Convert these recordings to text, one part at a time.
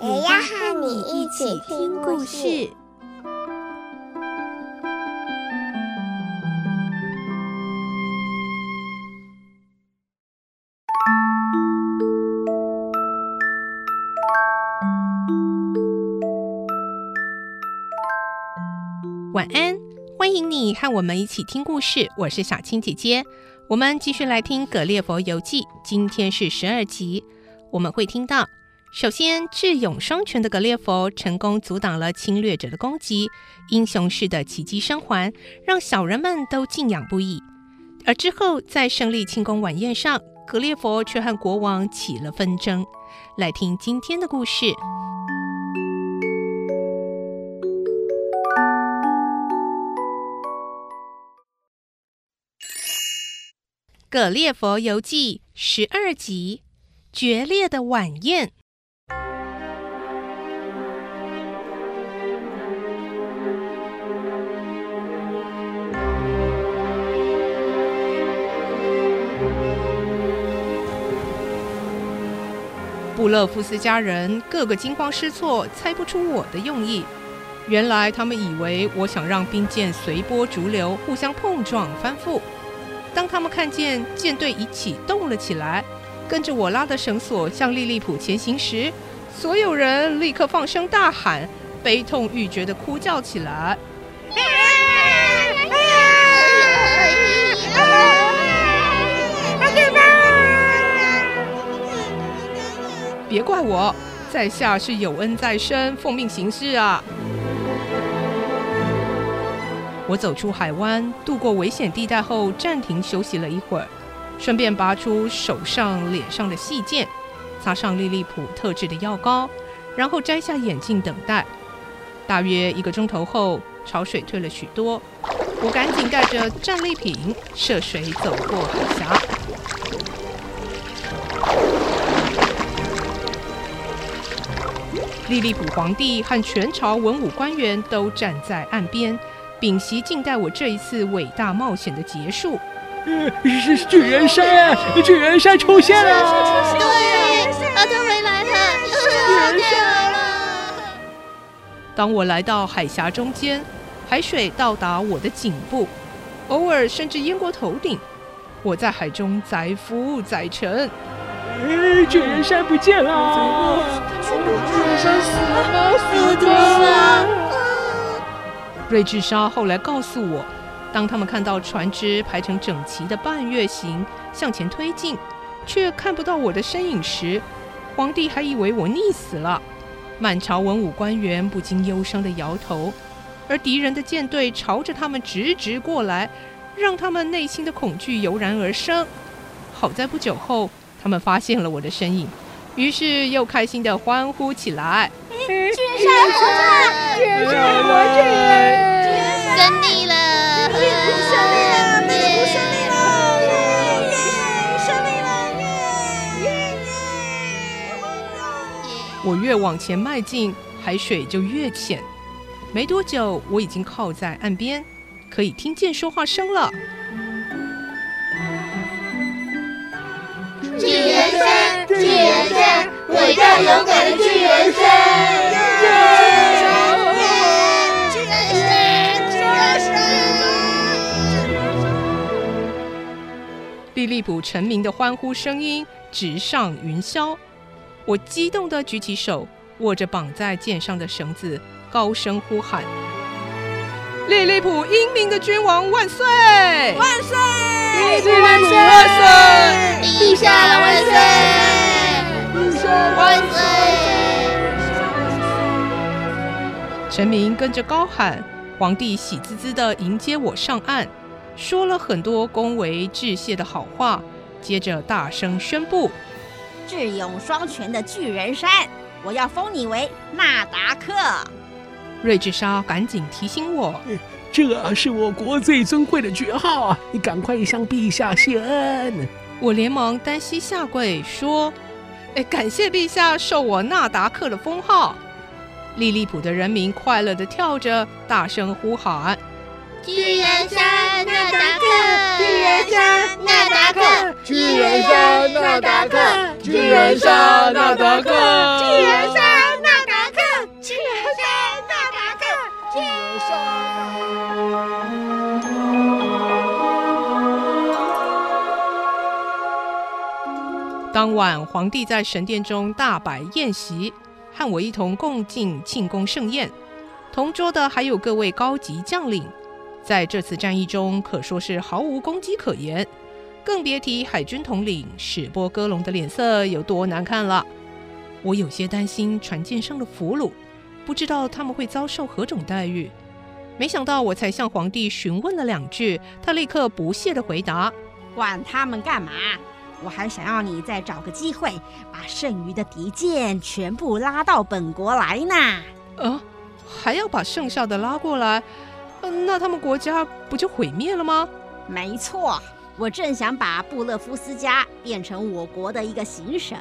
也要和你一起听故事。晚安，欢迎你和我们一起听故事。我是小青姐姐，我们继续来听《葛列佛游记》，今天是十二集。我们会听到，首先智勇双全的格列佛成功阻挡了侵略者的攻击，英雄式的奇迹生还，让小人们都敬仰不已。而之后在胜利庆功晚宴上，格列佛却和国王起了纷争。来听今天的故事。《葛列佛游记》十二集：决裂的晚宴。勒夫斯家人个个惊慌失措，猜不出我的用意。原来他们以为我想让兵舰随波逐流，互相碰撞翻覆。当他们看见舰队一起动了起来，跟着我拉的绳索向利利浦前行时，所有人立刻放声大喊，悲痛欲绝地哭叫起来。我，在下是有恩在身，奉命行事啊。我走出海湾，渡过危险地带后，暂停休息了一会儿，顺便拔出手上、脸上的细箭，擦上利利普特制的药膏，然后摘下眼镜等待。大约一个钟头后，潮水退了许多，我赶紧带着战利品涉水走过海峡。利利普皇帝和全朝文武官员都站在岸边。屏息静待我这一次伟大冒险的结束。嗯，是巨人山，巨人山出现了！对，他回来了，巨人山来了。当我来到海峡中间，海水到达我的颈部，偶尔甚至淹过头顶。我在海中载浮载沉。哎，巨人山不见了！巨人山死了吗？死了。瑞智沙后来告诉我，当他们看到船只排成整齐的半月形向前推进，却看不到我的身影时，皇帝还以为我溺死了。满朝文武官员不禁忧伤地摇头，而敌人的舰队朝着他们直直过来，让他们内心的恐惧油然而生。好在不久后，他们发现了我的身影，于是又开心的欢呼起来。巨人山活着，巨人山活着，胜利了！胜利了！胜利了！胜利了！耶！我越往前迈进，海水就越浅。没多久，我已经靠在岸边，可以听见说话声了。巨人山，巨人山。伟大勇敢的巨人山！巨人山！巨人山！利利浦臣民的欢呼声音直上云霄，我激动地举起手，握着绑在剑上的绳子，高声呼喊：“利利普英明的君王万岁！万岁！利利浦万岁！陛下万岁！”万岁！臣民跟着高喊，皇帝喜滋滋的迎接我上岸，说了很多恭维致谢的好话，接着大声宣布：智勇双全的巨人山我要封你为纳达克。瑞智莎赶紧提醒我：“这是我国最尊贵的爵号啊！你赶快向陛下谢恩。”我连忙单膝下跪说：“哎，感谢陛下授我纳达克的封号。”利利浦的人民快乐地跳着，大声呼喊：“巨人山纳达克！巨人山纳达克！巨人山纳达克！巨人山纳达克！巨人山当晚，皇帝在神殿中大摆宴席。和我一同共进庆功盛宴，同桌的还有各位高级将领。在这次战役中，可说是毫无攻击可言，更别提海军统领史波戈龙的脸色有多难看了。我有些担心船舰上的俘虏，不知道他们会遭受何种待遇。没想到我才向皇帝询问了两句，他立刻不屑地回答：“管他们干嘛？”我还想要你再找个机会，把剩余的敌舰全部拉到本国来呢。啊，还要把剩下的拉过来？呃，那他们国家不就毁灭了吗？没错，我正想把布勒夫斯加变成我国的一个行省，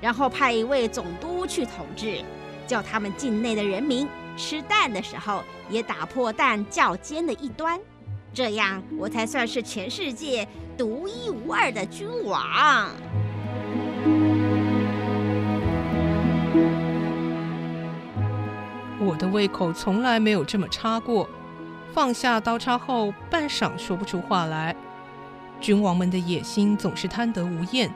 然后派一位总督去统治，叫他们境内的人民吃蛋的时候也打破蛋较尖的一端。这样，我才算是全世界独一无二的君王。我的胃口从来没有这么差过。放下刀叉后，半晌说不出话来。君王们的野心总是贪得无厌。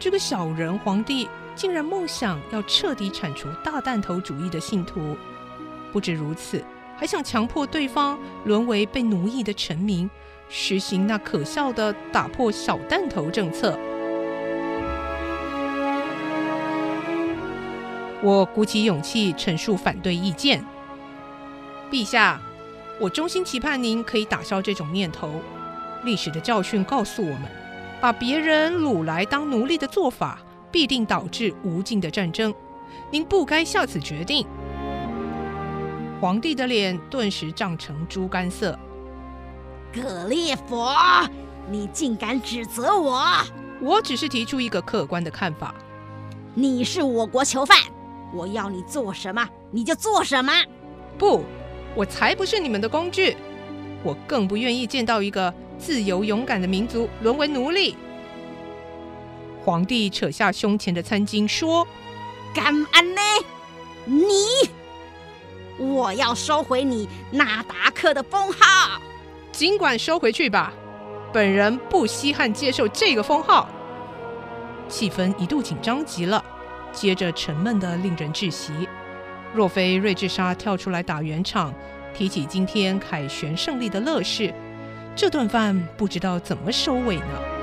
这个小人皇帝竟然梦想要彻底铲除大弹头主义的信徒。不止如此。还想强迫对方沦为被奴役的臣民，实行那可笑的打破小弹头政策。我鼓起勇气陈述反对意见。陛下，我衷心期盼您可以打消这种念头。历史的教训告诉我们，把别人掳来当奴隶的做法，必定导致无尽的战争。您不该下此决定。皇帝的脸顿时涨成猪肝色。格列佛，你竟敢指责我？我只是提出一个客观的看法。你是我国囚犯，我要你做什么你就做什么。不，我才不是你们的工具。我更不愿意见到一个自由勇敢的民族沦为奴隶。皇帝扯下胸前的餐巾说：“干安呢？你。”我要收回你纳达克的封号，尽管收回去吧。本人不稀罕接受这个封号。气氛一度紧张极了，接着沉闷得令人窒息。若非瑞智莎跳出来打圆场，提起今天凯旋胜利的乐事，这顿饭不知道怎么收尾呢？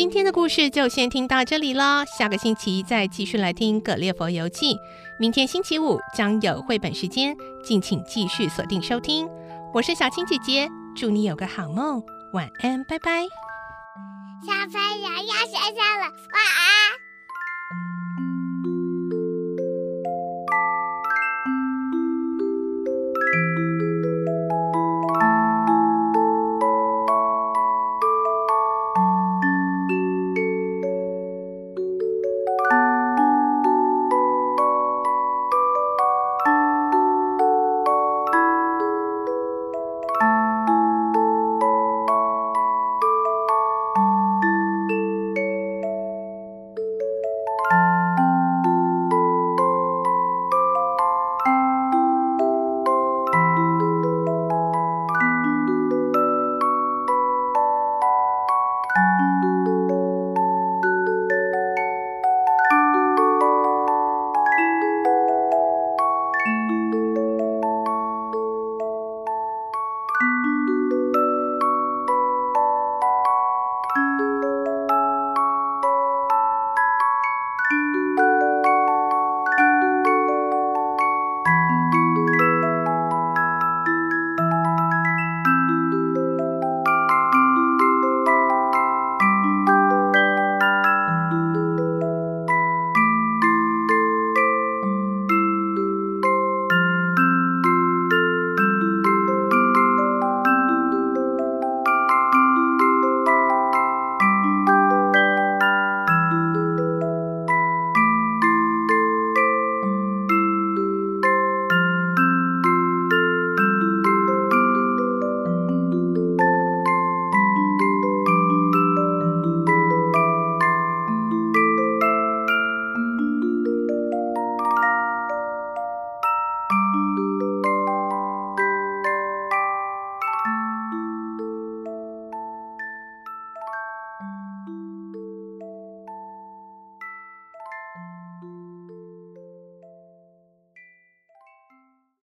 今天的故事就先听到这里了，下个星期再继续来听《葛列佛游记》。明天星期五将有绘本时间，敬请继续锁定收听。我是小青姐姐，祝你有个好梦，晚安，拜拜。小朋友要睡觉了，